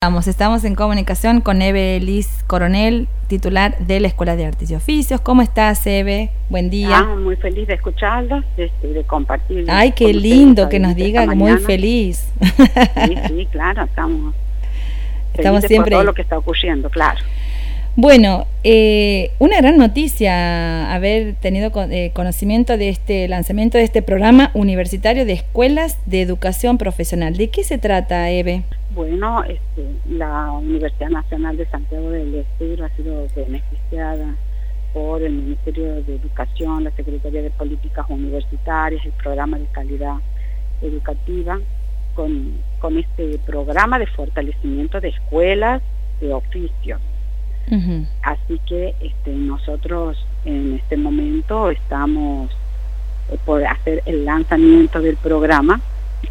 Estamos, estamos en comunicación con Eve Liz Coronel, titular de la Escuela de Artes y Oficios. ¿Cómo estás, Eve? Buen día. Ah, muy feliz de escucharlos, de, de compartir. Ay, qué lindo que nos diga, muy feliz. Sí, sí, claro, estamos, estamos siempre por todo lo que está ocurriendo, claro. Bueno, eh, una gran noticia haber tenido eh, conocimiento de este lanzamiento de este programa universitario de escuelas de educación profesional. ¿De qué se trata, Eve? Bueno, este, la Universidad Nacional de Santiago del Estero ha sido beneficiada por el Ministerio de Educación, la Secretaría de Políticas Universitarias, el programa de calidad educativa, con, con este programa de fortalecimiento de escuelas de oficios Así que este, nosotros en este momento estamos eh, por hacer el lanzamiento del programa.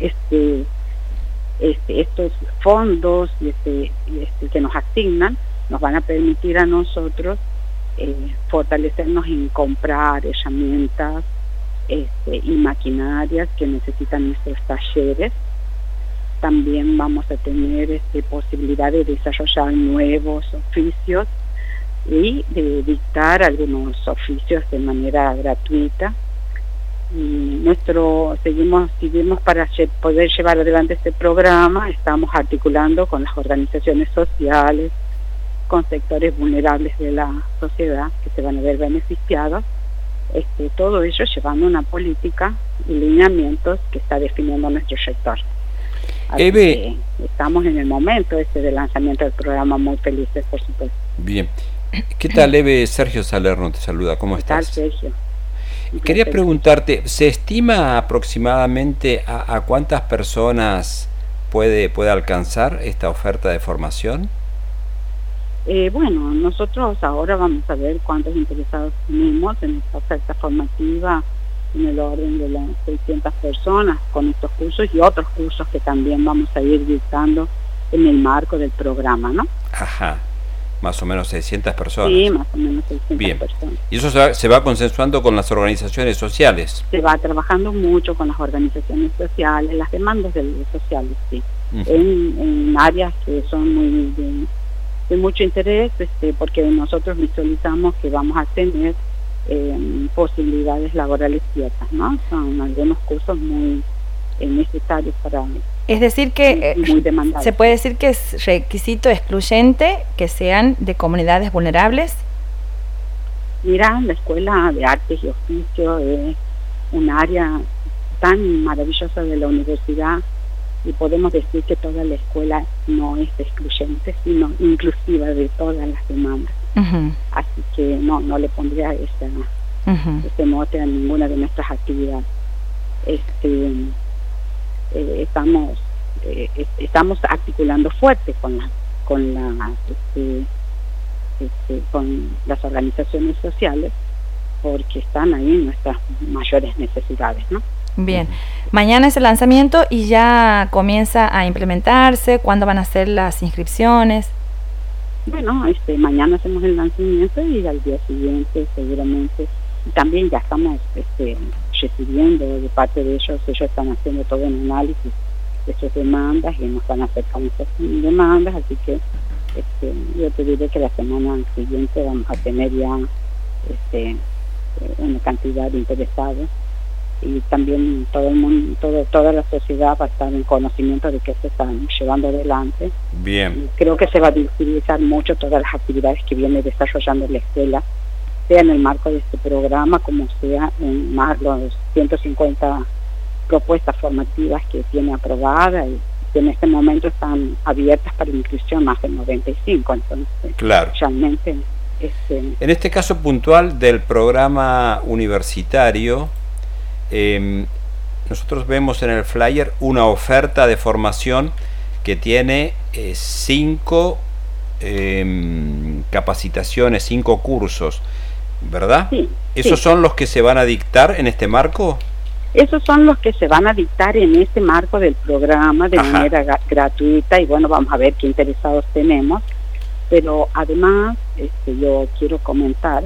Este, este, estos fondos este, este, que nos asignan nos van a permitir a nosotros eh, fortalecernos en comprar herramientas este, y maquinarias que necesitan nuestros talleres. También vamos a tener este, posibilidad de desarrollar nuevos oficios y de dictar algunos oficios de manera gratuita. Y nuestro seguimos seguimos para poder llevar adelante este programa, estamos articulando con las organizaciones sociales, con sectores vulnerables de la sociedad que se van a ver beneficiados, este, todo ello llevando una política y lineamientos que está definiendo nuestro sector. estamos en el momento este del lanzamiento del programa muy felices, por supuesto. Bien. ¿Qué tal, Eve? Sergio Salerno te saluda. ¿Cómo estás? Sergio? Quería preguntarte, ¿se estima aproximadamente a, cuántas personas puede, puede alcanzar esta oferta de formación? Eh, bueno, nosotros ahora vamos a ver cuántos interesados tenemos en esta oferta formativa en el orden de las 600 personas con estos cursos y otros cursos que también vamos a ir dictando en el marco del programa, ¿no? Ajá más o menos 600 personas. Sí, más o menos 600 Bien. personas. ¿Y eso se va, consensuando con las organizaciones sociales? Se va trabajando mucho con las organizaciones sociales, las demandas de sociales, sí. en, áreas que son muy de, mucho interés, este, porque nosotros visualizamos que vamos a tener eh, posibilidades laborales ciertas, ¿no? Son algunos cursos muy necesarios para es decir que eh, se puede decir que es requisito excluyente que sean de comunidades vulnerables. Mira, la escuela de artes y oficio es un área tan maravillosa de la universidad y podemos decir que toda la escuela no es excluyente, sino inclusiva de todas las demandas. Así que no, no le pondría ese, ese mote a ninguna de nuestras actividades. Este, eh, estamos eh, estamos articulando fuerte con la, con la este, este, con las organizaciones sociales porque están ahí nuestras mayores necesidades ¿no? Bien, mañana es el lanzamiento y ya comienza a implementarse, ¿cuándo van a ser las inscripciones? Bueno, este, mañana hacemos el lanzamiento y al día siguiente seguramente también ya estamos este, recibiendo de parte de ellos, ellos están haciendo todo un análisis de sus demandas y nos van a hacer esas demandas, así que este, yo te diré que la semana siguiente vamos a tener ya este, una cantidad de interesados y también todo el mundo, todo, toda la sociedad va a estar en conocimiento de que se están llevando adelante. Bien. creo que se va a utilizar mucho todas las actividades que viene desarrollando la escuela sea en el marco de este programa como sea en más los 150 propuestas formativas que tiene aprobada y que en este momento están abiertas para inclusión más de 95 entonces claro. realmente este, en este caso puntual del programa universitario em, nosotros vemos en el flyer una oferta de formación que tiene eh, cinco em, capacitaciones, cinco cursos ¿verdad? Sí, ¿Esos son los que se van a dictar en este marco? Esos son los que se van a dictar en este marco del programa de manera gratuita y bueno, vamos a ver qué interesados tenemos. Pero además, este, yo quiero comentar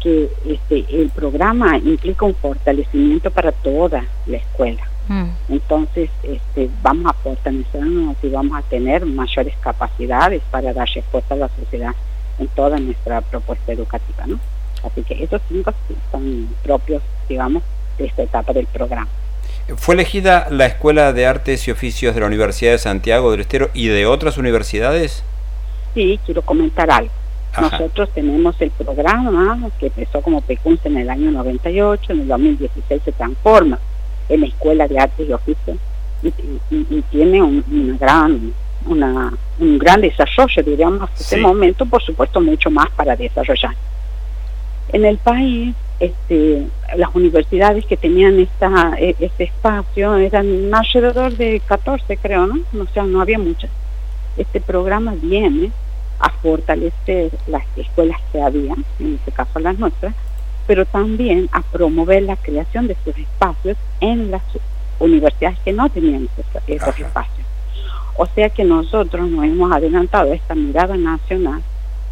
que este, el programa implica un fortalecimiento para toda la escuela. Mm. Entonces, este, vamos a fortalecernos y vamos a tener mayores capacidades para dar respuesta a la sociedad en toda nuestra propuesta educativa, ¿no? Así que esos cinco son propios, digamos, de esta etapa del programa. ¿Fue elegida la Escuela de Artes y Oficios de la Universidad de Santiago del Estero y de otras universidades? Sí, quiero comentar algo. Nosotros tenemos el programa que empezó como PECUNCE en el año 98, en el 2016 se transforma en la Escuela de Artes y Oficios y, tiene un, gran una, un gran desarrollo, diríamos, en este momento, por supuesto, mucho más para desarrollar. En el país, este, las universidades que tenían esta, e, este espacio eran alrededor de 14, creo, ¿no? O sea, no había muchas. Este programa viene a fortalecer las escuelas que había, en este caso las nuestras, pero también a promover la creación de estos espacios en las universidades que no tenían esos, espacios. O sea que nosotros nos hemos adelantado a esta mirada nacional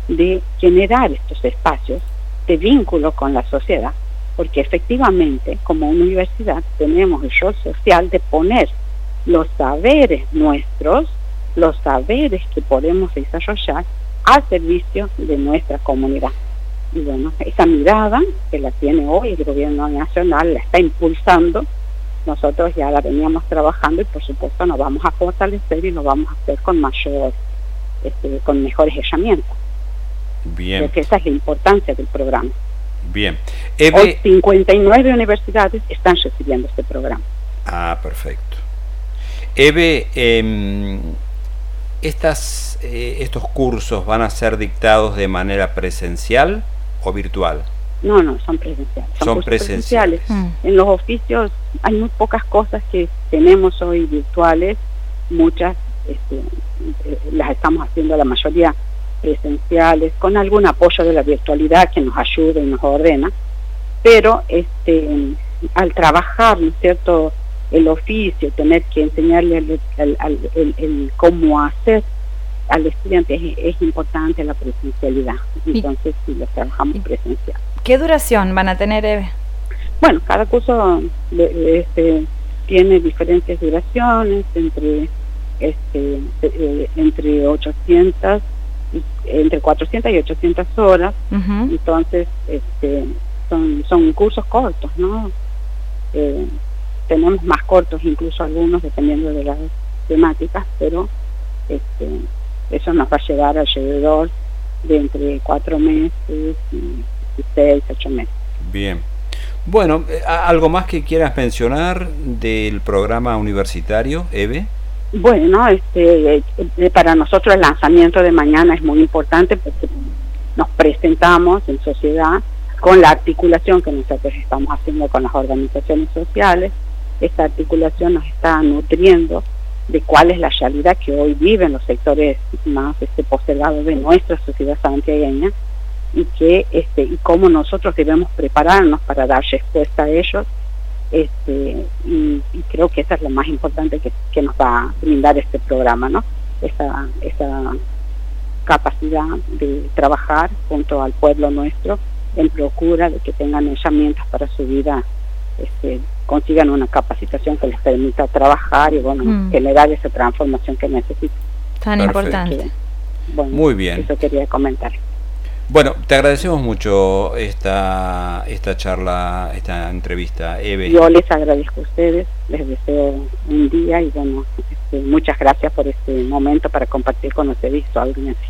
de generar estos espacios de vínculo con la sociedad, porque efectivamente como universidad tenemos el rol social de poner los saberes nuestros, los saberes que podemos desarrollar al servicio de nuestra comunidad. Y bueno, esa mirada que la tiene hoy el gobierno nacional, la está impulsando, nosotros ya la veníamos trabajando y por supuesto nos vamos a fortalecer y lo vamos a hacer con mayor, este, con mejores herramientas. Bien. Porque esa es la importancia del programa. Bien. Hoy 59 universidades están recibiendo este programa. Ah, perfecto. Eve, eh, estas, eh, ¿Estos cursos van a ser dictados de manera presencial o virtual? No, no, son presenciales. Son, presenciales. Mm. En los oficios hay muy pocas cosas que tenemos hoy virtuales, muchas este, eh, las estamos haciendo la mayoría presenciales, con algún apoyo de la virtualidad que nos ayude y nos ordena, pero este, al trabajar, ¿no es cierto?, el oficio, tener que enseñarle el, cómo hacer al estudiante es, importante la presencialidad. Entonces, sí, lo trabajamos presencial. ¿Qué duración van a tener, Eve? Bueno, cada curso este, tiene diferentes duraciones, entre este, eh, entre 800 entre 400 y 800 horas entonces este son son cursos cortos no eh, tenemos más cortos incluso algunos dependiendo de las temáticas, pero este, eso nos va a llevar alrededor de entre cuatro meses y, seis, ocho meses. Bien. Bueno, eh, ¿algo más que quieras mencionar del programa universitario, Eve? Bueno, este, eh, para nosotros el lanzamiento de mañana es muy importante porque nos presentamos en sociedad con la articulación que nosotros estamos haciendo con las organizaciones sociales, esta articulación nos está nutriendo de cuál es la realidad que hoy viven los sectores más este, postergados de nuestra sociedad santiagueña y que este y cómo nosotros debemos prepararnos para dar respuesta a ellos este y, creo que esa es lo más importante que, que, nos va a brindar este programa no esa esa capacidad de trabajar junto al pueblo nuestro en procura de que tengan herramientas para su vida este, consigan una capacitación que les permita trabajar y bueno, mm. generar esa transformación que necesitan. Tan importante. Muy bien. Eso quería comentar. Bueno, te agradecemos mucho esta, esta charla, esta entrevista, Eve. Yo les agradezco a ustedes, les deseo un día y bueno, este, muchas gracias por este momento para compartir con ustedes su audiencia.